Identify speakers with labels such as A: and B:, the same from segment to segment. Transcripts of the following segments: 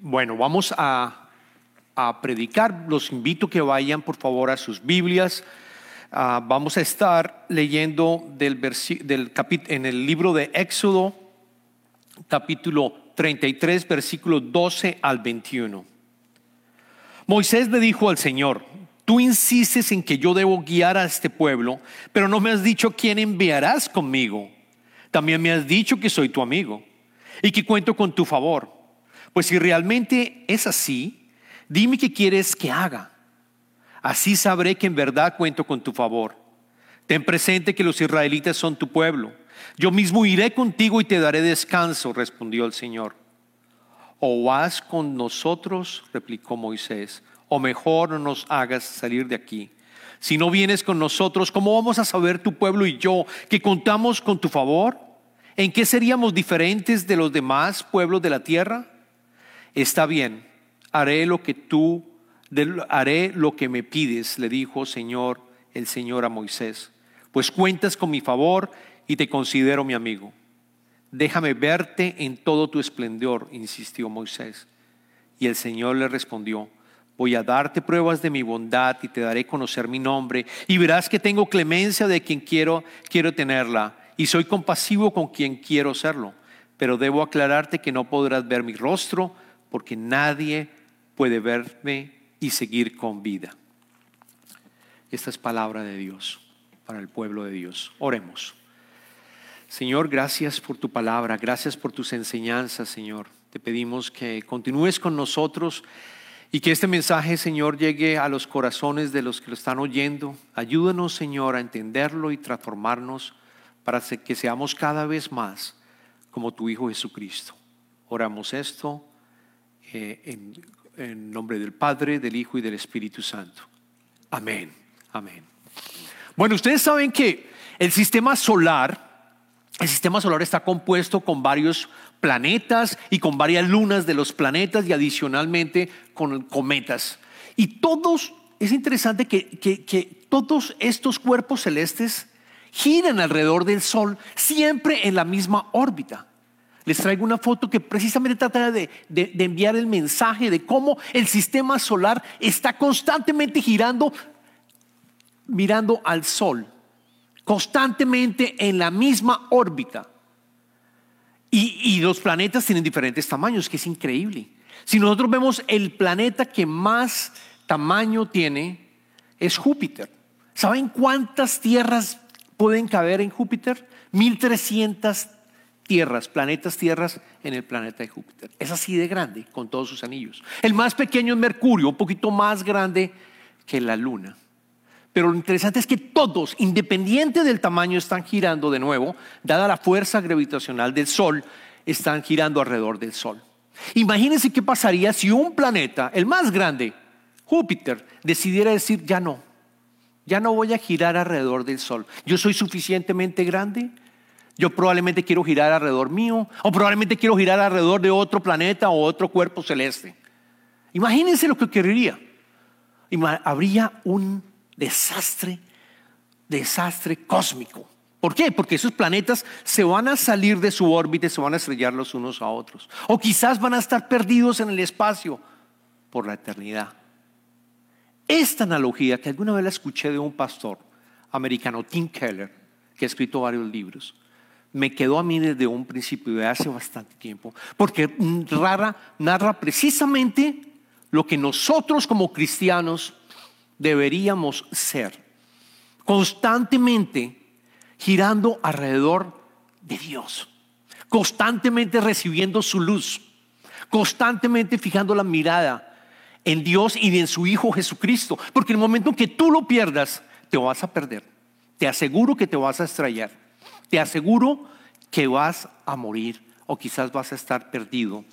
A: Bueno, vamos a, predicar. Los invito que vayan por favor a sus Biblias. Ah, vamos a estar leyendo del, del en el libro de Éxodo, capítulo 33, versículo 12 al 21. Moisés le dijo al Señor, tú insistes en que yo debo guiar a este pueblo, pero no me has dicho quién enviarás conmigo. También me has dicho que soy tu amigo y que cuento con tu favor. Pues si realmente es así, dime qué quieres que haga. Así sabré que en verdad cuento con tu favor. Ten presente que los israelitas son tu pueblo. Yo mismo iré contigo y te daré descanso, respondió el Señor. O vas con nosotros, replicó Moisés, o mejor no nos hagas salir de aquí. Si no vienes con nosotros, ¿cómo vamos a saber tu pueblo y yo que contamos con tu favor? ¿En qué seríamos diferentes de los demás pueblos de la tierra? Está bien, haré lo que tú, haré lo que me pides, le dijo Señor, el Señor a Moisés, pues cuentas con mi favor y te considero mi amigo. Déjame verte en todo tu esplendor, insistió Moisés. Y el Señor le respondió, Voy a darte pruebas de mi bondad y te daré conocer mi nombre y verás que tengo clemencia de quien quiero, quiero tenerla y soy compasivo con quien quiero serlo. Pero debo aclararte que no podrás ver mi rostro porque nadie puede verme y seguir con vida. Esta es palabra de Dios para el pueblo de Dios. Oremos. Señor, gracias por tu palabra, gracias por tus enseñanzas, Señor. Te pedimos que continúes con nosotros y que este mensaje, Señor, llegue a los corazones de los que lo están oyendo. Ayúdanos, Señor, a entenderlo y transformarnos para que seamos cada vez más como tu Hijo Jesucristo. Oramos esto eh, en, nombre del Padre, del Hijo y del Espíritu Santo. Amén. Amén. Bueno, ustedes saben que el sistema solar, el sistema solar está compuesto con varios planetas y con varias lunas de los planetas y adicionalmente con cometas. Y todos, es interesante que, que, todos estos cuerpos celestes giran alrededor del Sol, siempre en la misma órbita. Les traigo una foto que precisamente trata de, de, enviar el mensaje de cómo el sistema solar está constantemente girando, mirando al Sol, constantemente en la misma órbita. Y, los planetas tienen diferentes tamaños, que es increíble. Si nosotros vemos el planeta que más tamaño tiene, es Júpiter. ¿Saben cuántas tierras pueden caber en Júpiter? 1300 tierras, planetas tierras en el planeta de Júpiter. Es así de grande, con todos sus anillos. El más pequeño es Mercurio, un poquito más grande que la Luna. Pero lo interesante es que todos, independiente del tamaño, están girando de nuevo, dada la fuerza gravitacional del Sol, están girando alrededor del Sol. Imagínense qué pasaría si un planeta, el más grande, Júpiter, decidiera decir, ya no, ya no voy a girar alrededor del Sol. Yo soy suficientemente grande, yo probablemente quiero girar alrededor mío, o probablemente quiero girar alrededor de otro planeta o otro cuerpo celeste. Imagínense lo que ocurriría. Habría un desastre, desastre cósmico. ¿Por qué? Porque esos planetas se van a salir de su órbita y se van a estrellar los unos a otros. O quizás van a estar perdidos en el espacio por la eternidad. Esta analogía, que alguna vez la escuché de un pastor americano, Tim Keller, que ha escrito varios libros, me quedó a mí desde un principio, de hace bastante tiempo, porque rara, narra precisamente lo que nosotros como cristianos deberíamos ser. Constantemente girando alrededor de Dios. Constantemente recibiendo su luz. Constantemente fijando la mirada en Dios y en su Hijo Jesucristo. Porque el momento que tú lo pierdas, te vas a perder. Te aseguro que te vas a estrellar. Te aseguro que vas a morir o quizás vas a estar perdido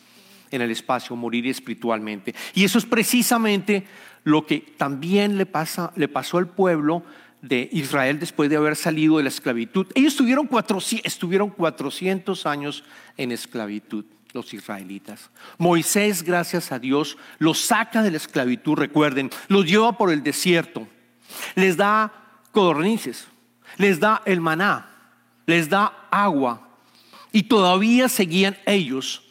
A: en el espacio, morir espiritualmente. Y eso es precisamente lo que también le, pasa, le pasó al pueblo de Israel después de haber salido de la esclavitud. Ellos estuvieron, estuvieron 400 años en esclavitud, los israelitas. Moisés, gracias a Dios, los saca de la esclavitud, recuerden, los lleva por el desierto, les da codornices, les da el maná, les da agua, y todavía seguían ellos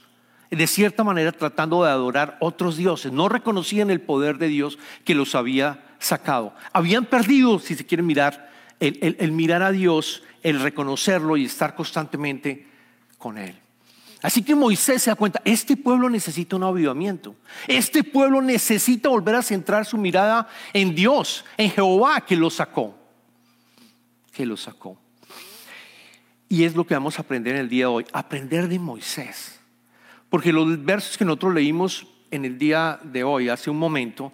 A: de cierta manera tratando de adorar otros dioses. No reconocían el poder de Dios que los había sacado. Habían perdido, si se quiere mirar, el, mirar a Dios, el reconocerlo y estar constantemente con Él. Así que Moisés se da cuenta, este pueblo necesita un avivamiento. Este pueblo necesita volver a centrar su mirada en Dios, en Jehová que lo sacó. Que lo sacó. Y es lo que vamos a aprender en el día de hoy, aprender de Moisés. Porque los versos que nosotros leímos en el día de hoy, hace un momento,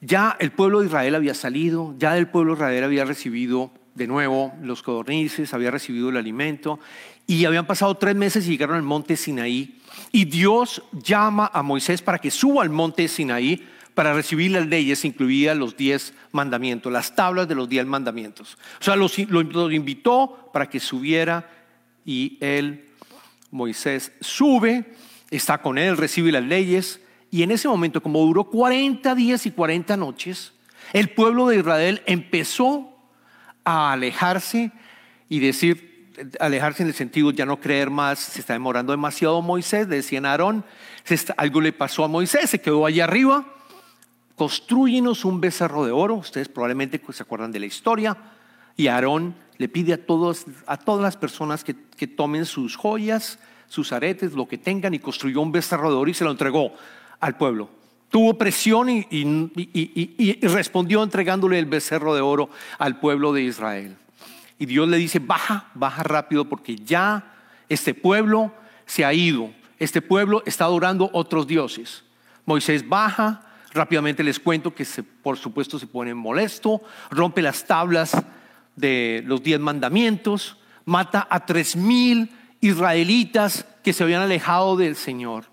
A: ya el pueblo de Israel había salido, ya el pueblo de Israel había recibido de nuevo los codornices, había recibido el alimento y habían pasado tres meses y llegaron al monte Sinaí. Y Dios llama a Moisés para que suba al monte Sinaí para recibir las leyes, incluidas los diez mandamientos, las tablas de los diez mandamientos. O sea, lo invitó para que subiera y él, Moisés, sube está con él, recibe las leyes. Y en ese momento, como duró 40 días y 40 noches, el pueblo de Israel empezó a alejarse y decir, alejarse en el sentido ya no creer más, se está demorando demasiado Moisés, decían Aarón, algo le pasó a Moisés, se quedó allá arriba, construyenos un becerro de oro, ustedes probablemente se acuerdan de la historia, y Aarón le pide a, todos, a todas las personas que, que tomen sus joyas, sus aretes, lo que tengan, y construyó un becerro de oro y se lo entregó al pueblo. Tuvo presión y, y, respondió entregándole el becerro de oro al pueblo de Israel. Y Dios le dice, baja, baja rápido porque ya este pueblo se ha ido. Este pueblo está adorando otros dioses. Moisés baja, rápidamente les cuento que se, por supuesto se pone molesto, rompe las tablas de los diez mandamientos, mata a tres mil israelitas que se habían alejado del Señor.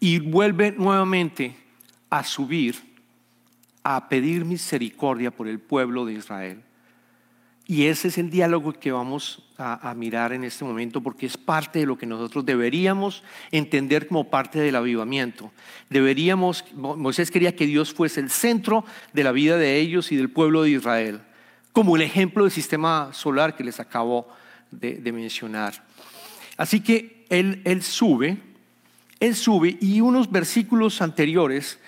A: Y vuelve nuevamente a subir, a pedir misericordia por el pueblo de Israel. Y ese es el diálogo que vamos a, mirar en este momento porque es parte de lo que nosotros deberíamos entender como parte del avivamiento. Deberíamos, Moisés quería que Dios fuese el centro de la vida de ellos y del pueblo de Israel, como el ejemplo del sistema solar que les acabo de, mencionar. Así que él, sube, él sube y unos versículos anteriores,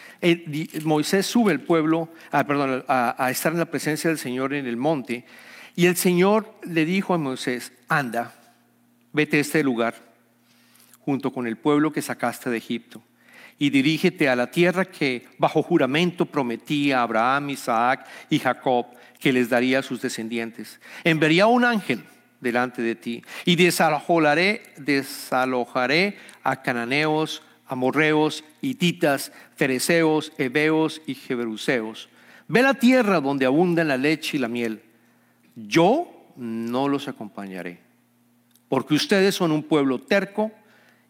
A: Moisés sube el pueblo, ah, perdón, a, estar en la presencia del Señor en el monte y el Señor le dijo a Moisés, anda, vete a este lugar junto con el pueblo que sacaste de Egipto y dirígete a la tierra que bajo juramento prometía a Abraham, Isaac y Jacob que les daría a sus descendientes. Enviaría un ángel delante de ti. Y desalojaré, desalojaré a cananeos, amorreos, hititas, fereceos, heveos y jebuseos. Ve la tierra donde abundan la leche y la miel. Yo no los acompañaré, porque ustedes son un pueblo terco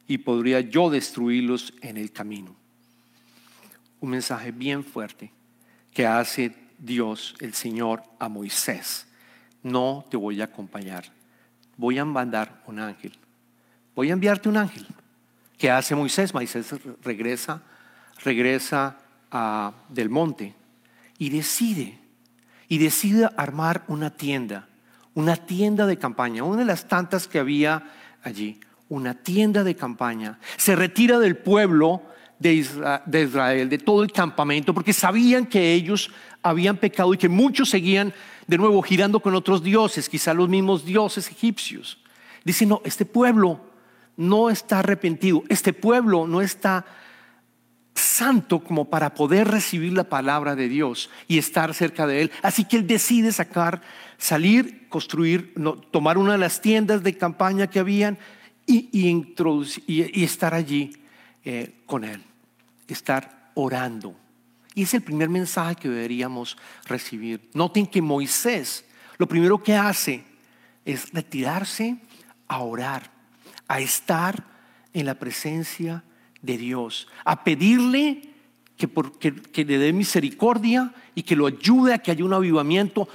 A: y podría yo destruirlos en el camino. Un mensaje bien fuerte que hace Dios, el Señor, a Moisés. No te voy a acompañar voy a mandar un ángel. Voy a enviarte un ángel. ¿Qué hace Moisés? Moisés regresa, regresa a, del monte y decide, y decide armar una tienda, una tienda de campaña, una de las tantas que había allí, una tienda de campaña. Se retira del pueblo de Israel, de todo el campamento, porque sabían que ellos habían pecado y que muchos seguían de nuevo girando con otros dioses, quizá los mismos dioses egipcios. Dice, no, este pueblo no está arrepentido, este pueblo no está santo como para poder recibir la palabra de Dios y estar cerca de él. Así que él decide sacar, salir, construir, tomar una de las tiendas de campaña que habían y, introducir, y, estar allí eh, con él, estar orando y es el primer mensaje que deberíamos recibir. Noten que Moisés lo primero que hace es retirarse a orar, a estar en la presencia de Dios, a pedirle que, que, le dé misericordia y que lo ayude a que haya un avivamiento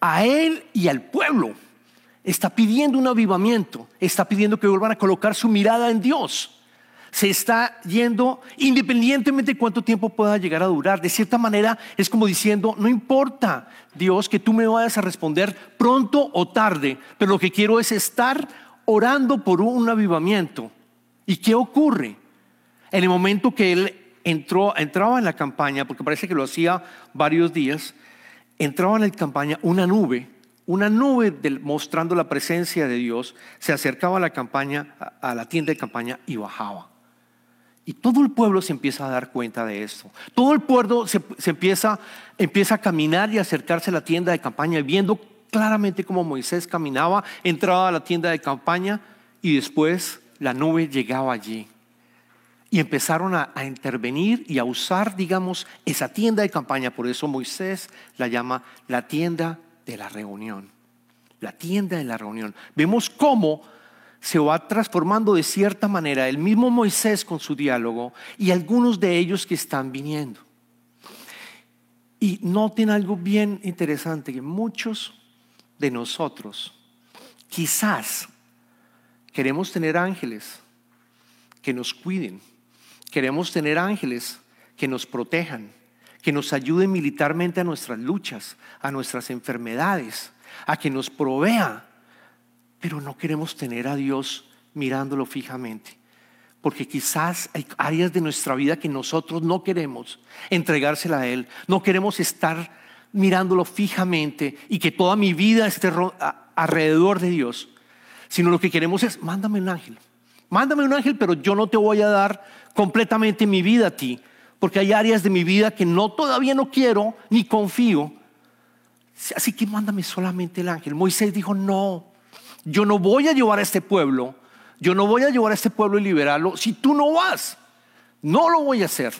A: a él y al pueblo. Está pidiendo un avivamiento, está pidiendo que vuelvan a colocar su mirada en Dios se está yendo independientemente de cuánto tiempo pueda llegar a durar. De cierta manera es como diciendo, no importa Dios que tú me vayas a responder pronto o tarde, pero lo que quiero es estar orando por un avivamiento ¿Y qué ocurre? En el momento que él entró, entraba en la campaña, porque parece que lo hacía varios días, entraba en la campaña una nube, una nube mostrando la presencia de Dios, se acercaba a la campaña, a la tienda de campaña y bajaba. Y todo el pueblo se empieza a dar cuenta de esto. Todo el pueblo se, empieza, empieza a caminar y acercarse a la tienda de campaña, viendo claramente cómo Moisés caminaba, entraba a la tienda de campaña y después la nube llegaba allí. Y empezaron a, intervenir y a usar, digamos, esa tienda de campaña. Por eso Moisés la llama la tienda de la reunión. La tienda de la reunión. Vemos cómo se va transformando de cierta manera el mismo Moisés con su diálogo y algunos de ellos que están viniendo. Y noten algo bien interesante, que muchos de nosotros quizás queremos tener ángeles que nos cuiden, queremos tener ángeles que nos protejan, que nos ayuden militarmente a nuestras luchas, a nuestras enfermedades, a que nos provea pero no queremos tener a Dios mirándolo fijamente. Porque quizás hay áreas de nuestra vida que nosotros no queremos entregársela a Él. No queremos estar mirándolo fijamente y que toda mi vida esté alrededor de Dios. Sino lo que queremos es, mándame un ángel. Mándame un ángel, pero yo no te voy a dar completamente mi vida a ti. Porque hay áreas de mi vida que no todavía no quiero ni confío. Así que mándame solamente el ángel. Moisés dijo, no, yo no voy a llevar a este pueblo, yo no voy a llevar a este pueblo y liberarlo si tú no vas. No lo voy a hacer.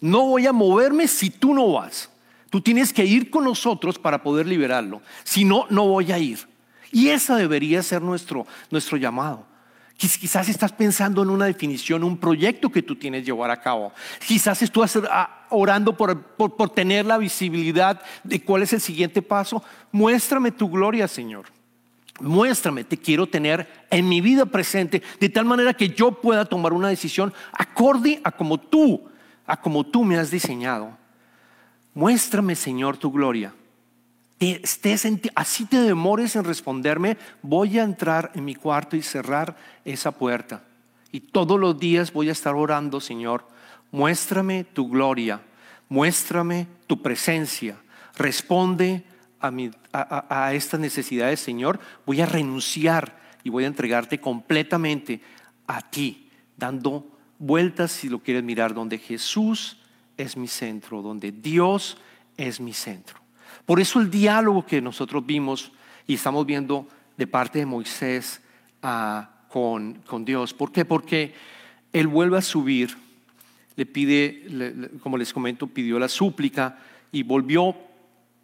A: No voy a moverme si tú no vas. Tú tienes que ir con nosotros para poder liberarlo. Si no, no voy a ir. Y esa debería ser nuestro, nuestro llamado. Quizás estás pensando en una definición, un proyecto que tú tienes que llevar a cabo. Quizás estás orando por, por tener la visibilidad de cuál es el siguiente paso. Muéstrame tu gloria, Señor. Muéstrame, te quiero tener en mi vida presente, de tal manera que yo pueda tomar una decisión acorde a como tú, a como tú me has diseñado. Muéstrame, Señor, tu gloria. Estés así te demores en responderme, voy a entrar en mi cuarto y cerrar esa puerta. Y todos los días voy a estar orando, Señor, muéstrame tu gloria, muéstrame tu presencia, responde a, estas necesidades, Señor, voy a renunciar y voy a entregarte completamente a ti, dando vueltas, si lo quieres mirar, donde Jesús es mi centro, donde Dios es mi centro. Por eso el diálogo que nosotros vimos y estamos viendo de parte de Moisés ah, con, con, Dios. ¿Por qué? Porque él vuelve a subir, le pide, como les comento, pidió la súplica y volvió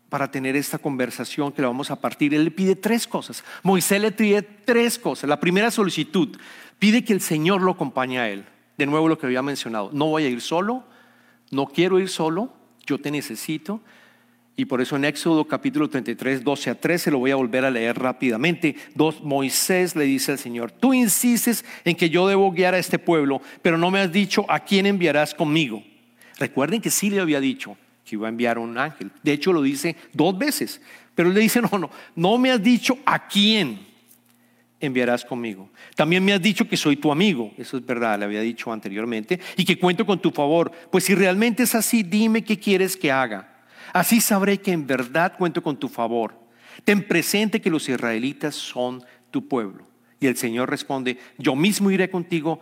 A: para tener esta conversación que la vamos a partir. Él le pide tres cosas. Moisés le pide tres cosas. La primera solicitud, pide que el Señor lo acompañe a él. De nuevo lo que había mencionado, no voy a ir solo, no quiero ir solo, yo te necesito. Y por eso en Éxodo capítulo 33, 12 a 13, lo voy a volver a leer rápidamente. Dos, Moisés le dice al Señor, tú insistes en que yo debo guiar a este pueblo, pero no me has dicho a quién enviarás conmigo. Recuerden que sí le había dicho, que iba a enviar un ángel. De hecho, lo dice dos veces. Pero le dice, no, no, no me has dicho a quién enviarás conmigo. También me has dicho que soy tu amigo. Eso es verdad, le había dicho anteriormente. Y que cuento con tu favor. Pues si realmente es así, dime qué quieres que haga. Así sabré que en verdad cuento con tu favor. Ten presente que los israelitas son tu pueblo. Y el Señor responde, yo mismo iré contigo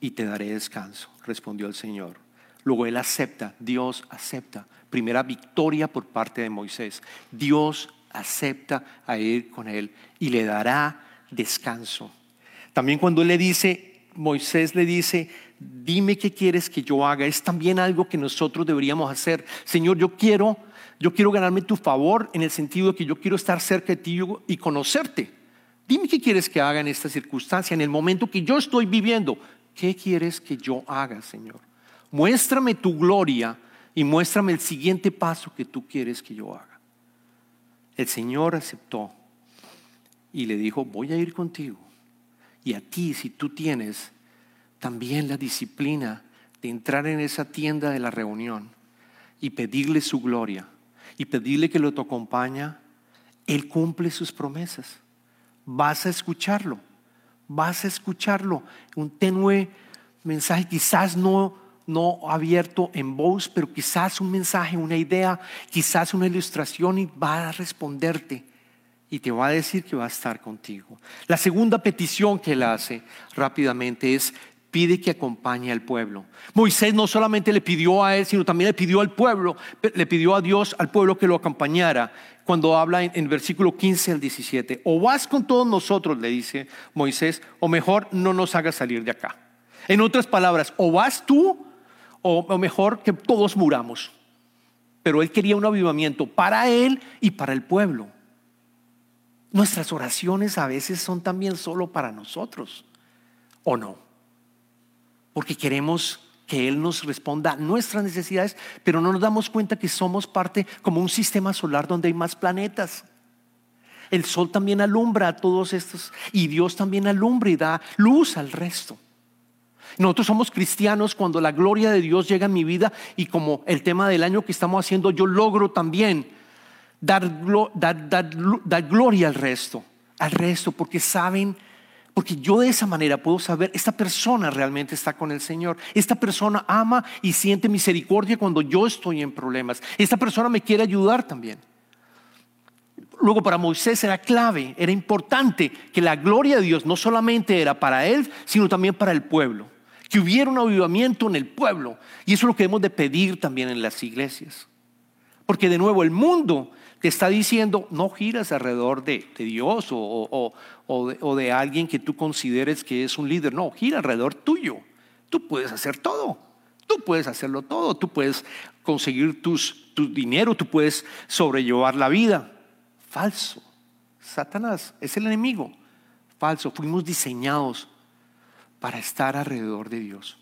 A: y te daré descanso, respondió el Señor. Luego él acepta, Dios acepta. Primera victoria por parte de Moisés. Dios acepta a ir con él y le dará descanso. También cuando él le dice, Moisés le dice, dime qué quieres que yo haga, es también algo que nosotros deberíamos hacer. Señor, yo quiero, yo quiero ganarme tu favor en el sentido de que yo quiero estar cerca de ti y conocerte. Dime qué quieres que haga en esta circunstancia, en el momento que yo estoy viviendo. ¿Qué quieres que yo haga, Señor? muéstrame tu gloria y muéstrame el siguiente paso que tú quieres que yo haga. El Señor aceptó y le dijo, voy a ir contigo. Y a ti, si tú tienes también la disciplina de entrar en esa tienda de la reunión y pedirle su gloria y pedirle que lo te Él cumple sus promesas. Vas a escucharlo, Vas a escucharlo. Un tenue mensaje, quizás no, no abierto en voz, pero quizás un mensaje, una idea, quizás una ilustración y va a responderte y te va a decir que va a estar contigo. La segunda petición que él hace rápidamente es pide que acompañe al pueblo. Moisés no solamente le pidió a él, sino también le pidió al pueblo, le pidió a Dios, al pueblo que lo acompañara. Cuando habla en, el versículo 15 al 17, o vas con todos nosotros, le dice Moisés, o mejor no nos hagas salir de acá. En otras palabras, o vas tú, o mejor que todos muramos. Pero él quería un avivamiento para él y para el pueblo. Nuestras oraciones a veces son también solo para nosotros, ¿o no? Porque queremos que Él nos responda a nuestras necesidades, pero no nos damos cuenta que somos parte como un sistema solar donde hay más planetas. El sol también alumbra a todos estos y Dios también alumbra y da luz al resto. Nosotros somos cristianos cuando la gloria de Dios llega a mi vida y como el tema del año que estamos haciendo, yo logro también dar, gloria al resto, al resto, porque saben, porque yo de esa manera puedo saber, esta persona realmente está con el Señor, esta persona ama y siente misericordia cuando yo estoy en problemas, esta persona me quiere ayudar también. Luego para Moisés era clave, era importante que la gloria de Dios no solamente era para él, sino también para el pueblo. Que hubiera un avivamiento en el pueblo. Y eso es lo que hemos de pedir también en las iglesias. Porque de nuevo el mundo te está diciendo, no giras alrededor de, Dios o, de, alguien que tú consideres que es un líder, no, gira alrededor tuyo. Tú puedes hacer todo, tú puedes hacerlo todo, tú puedes conseguir tus, tu dinero, tú puedes sobrellevar la vida. Falso. Satanás es el enemigo. Falso. Fuimos diseñados para estar alrededor de Dios,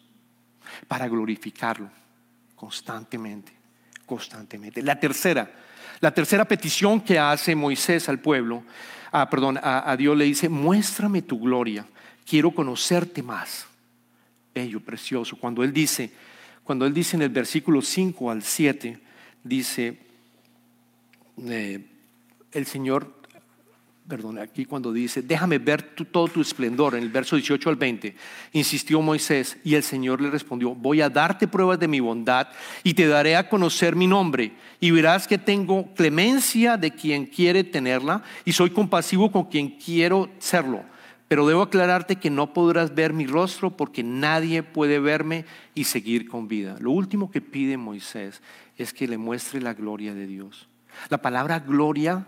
A: para glorificarlo constantemente, constantemente. La tercera, la tercera petición que hace Moisés al pueblo, ah, perdón, a, Dios le dice, muéstrame tu gloria, quiero conocerte más. Bello, precioso. Cuando él dice, cuando él dice en el versículo 5 al 7, dice, eh, el Señor perdón, aquí cuando dice, déjame ver todo tu esplendor, en el verso 18 al 20, insistió Moisés y el Señor le respondió, voy a darte pruebas de mi bondad y te daré a conocer mi nombre y verás que tengo clemencia de quien quiere tenerla y soy compasivo con quien quiero serlo. Pero debo aclararte que no podrás ver mi rostro porque nadie puede verme y seguir con vida. Lo último que pide Moisés es que le muestre la gloria de Dios. La palabra gloria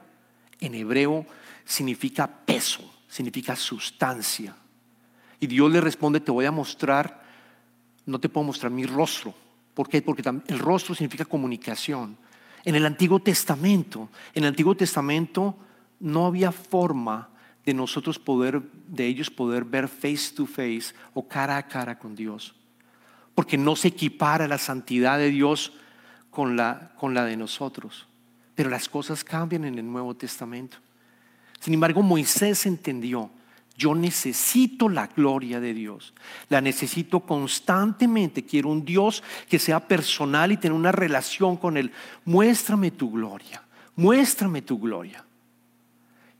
A: en hebreo significa peso, significa sustancia. Y Dios le responde, te voy a mostrar, no te puedo mostrar mi rostro. ¿Por qué? Porque el rostro significa comunicación. En el Antiguo Testamento, en el Antiguo Testamento no había forma de nosotros poder, de ellos poder ver face to face o cara a cara con Dios. Porque no se equipara la santidad de Dios con la, con la de nosotros. Pero las cosas cambian en el Nuevo Testamento. Sin embargo, Moisés entendió, yo necesito la gloria de Dios, la necesito constantemente, quiero un Dios que sea personal y tener una relación con Él. Muéstrame tu gloria, muéstrame tu gloria.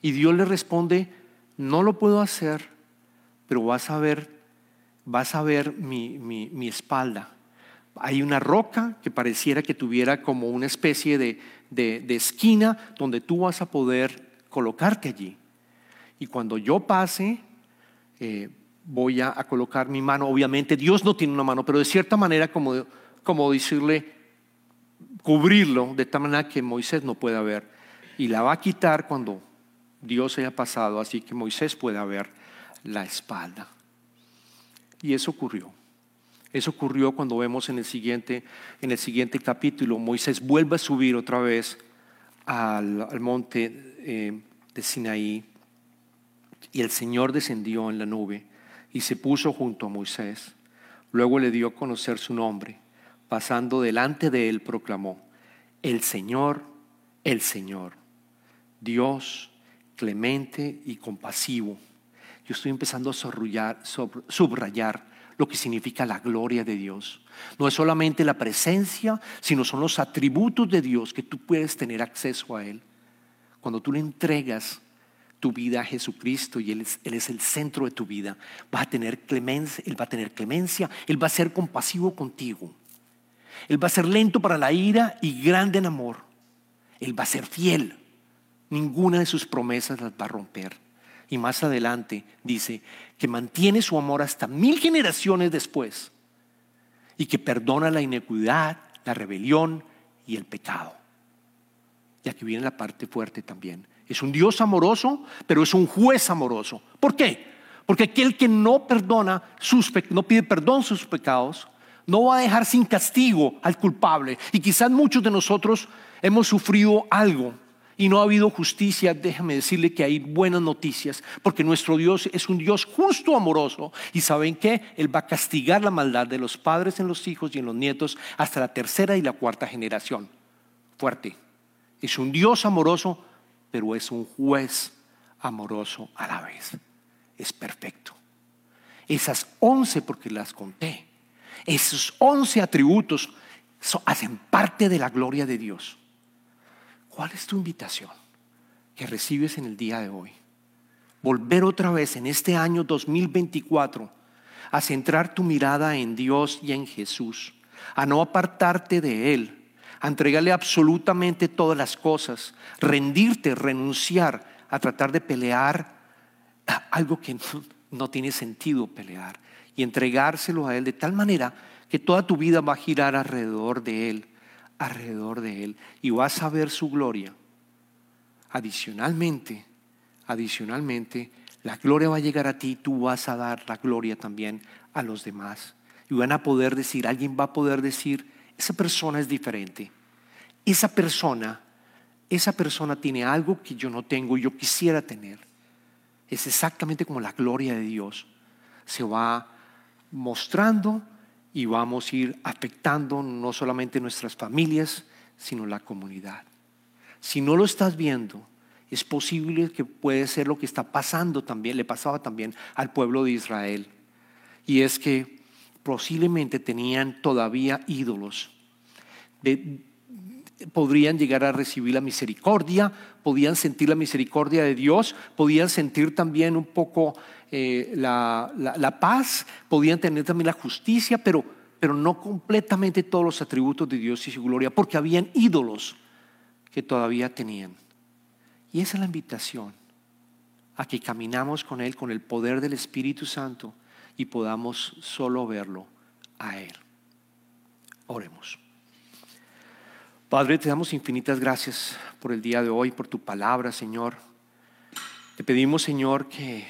A: Y Dios le responde, no lo puedo hacer, pero vas a ver, vas a ver mi, espalda. Hay una roca que pareciera que tuviera como una especie de, de, de esquina donde tú vas a poder colocarte allí. Y cuando yo pase, eh, voy a, colocar mi mano. Obviamente Dios no tiene una mano, pero de cierta manera como, como decirle, cubrirlo de tal manera que Moisés no pueda ver. Y la va a quitar cuando Dios haya pasado, así que Moisés pueda ver la espalda. Y eso ocurrió. Eso ocurrió cuando vemos en el siguiente, en el siguiente capítulo, Moisés vuelve a subir otra vez al, monte eh, de Sinaí y el Señor descendió en la nube y se puso junto a Moisés. Luego le dio a conocer su nombre. Pasando delante de él proclamó, el Señor, el Señor, Dios clemente y compasivo. Yo estoy empezando a subrayar lo que significa la gloria de Dios. No es solamente la presencia, sino son los atributos de Dios que tú puedes tener acceso a Él. Cuando tú le entregas tu vida a Jesucristo y él es, él es el centro de tu vida, vas a tener clemencia, Él va a tener clemencia, Él va a ser compasivo contigo. Él va a ser lento para la ira y grande en amor. Él va a ser fiel. Ninguna de sus promesas las va a romper. Y más adelante dice que mantiene su amor hasta mil generaciones después y que perdona la iniquidad, la rebelión y el pecado. Y aquí viene la parte fuerte también. Es un Dios amoroso, pero es un juez amoroso. ¿Por qué? Porque aquel que no perdona sus no pide perdón sus pecados, no va a dejar sin castigo al culpable. Y quizás muchos de nosotros hemos sufrido algo y no ha habido justicia, déjame decirle que hay buenas noticias, porque nuestro Dios es un Dios justo, amoroso, y saben que Él va a castigar la maldad de los padres en los hijos y en los nietos hasta la tercera y la cuarta generación. Fuerte. Es un Dios amoroso, pero es un juez amoroso a la vez. Es perfecto. Esas once, porque las conté, esos once atributos hacen parte de la gloria de Dios. ¿Cuál es tu invitación que recibes en el día de hoy? Volver otra vez en este año 2024 a centrar tu mirada en Dios y en Jesús, a no apartarte de Él, a entregarle absolutamente todas las cosas, rendirte, renunciar a tratar de pelear algo que no, tiene sentido pelear y entregárselo a Él de tal manera que toda tu vida va a girar alrededor de Él alrededor de Él y vas a ver su gloria. Adicionalmente, adicionalmente, la gloria va a llegar a ti tú vas a dar la gloria también a los demás. Y van a poder decir, alguien va a poder decir, esa persona es diferente. Esa persona, esa persona tiene algo que yo no tengo y yo quisiera tener. Es exactamente como la gloria de Dios se va mostrando y vamos a ir afectando no solamente nuestras familias, sino la comunidad. Si no lo estás viendo, es posible que puede ser lo que está pasando también, le pasaba también al pueblo de Israel. Y es que posiblemente tenían todavía ídolos. Podrían llegar a recibir la misericordia, podían sentir la misericordia de Dios, podían sentir también un poco eh, la, paz, podían tener también la justicia, pero, pero no completamente todos los atributos de Dios y su gloria, porque habían ídolos que todavía tenían. Y esa es la invitación a que caminamos con Él, con el poder del Espíritu Santo y podamos solo verlo a Él. Oremos. Padre, te damos infinitas gracias por el día de hoy, por tu palabra, Señor. Te pedimos, Señor, que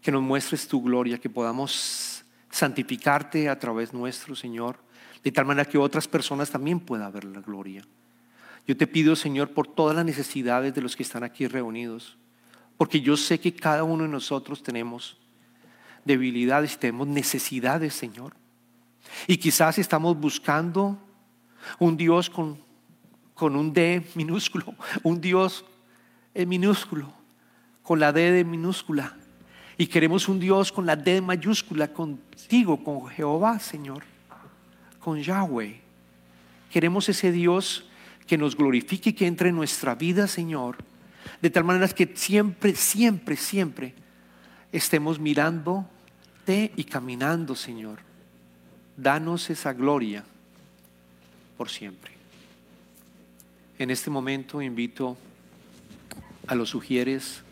A: que nos muestres tu gloria, que podamos santificarte a través nuestro, Señor, de tal manera que otras personas también puedan ver la gloria. Yo te pido, Señor, por todas las necesidades de los que están aquí reunidos, porque yo sé que cada uno de nosotros tenemos debilidades tenemos necesidades, Señor. Y quizás estamos buscando un Dios con, con un D minúsculo, un Dios en minúsculo, con la D de minúscula. Y queremos un Dios con la D mayúscula contigo, con Jehová, Señor, con Yahweh. Queremos ese Dios que nos glorifique y que entre en nuestra vida, Señor, de tal manera que siempre, siempre, siempre estemos mirándote y caminando, Señor. Danos esa gloria por siempre. En este momento invito a los sugieres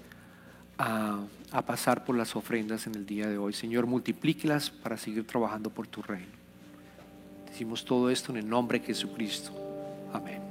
A: a a pasar por las ofrendas en el día de hoy. Señor, multiplíquelas para seguir trabajando por tu reino. Decimos todo esto en el nombre de Jesucristo. Amén.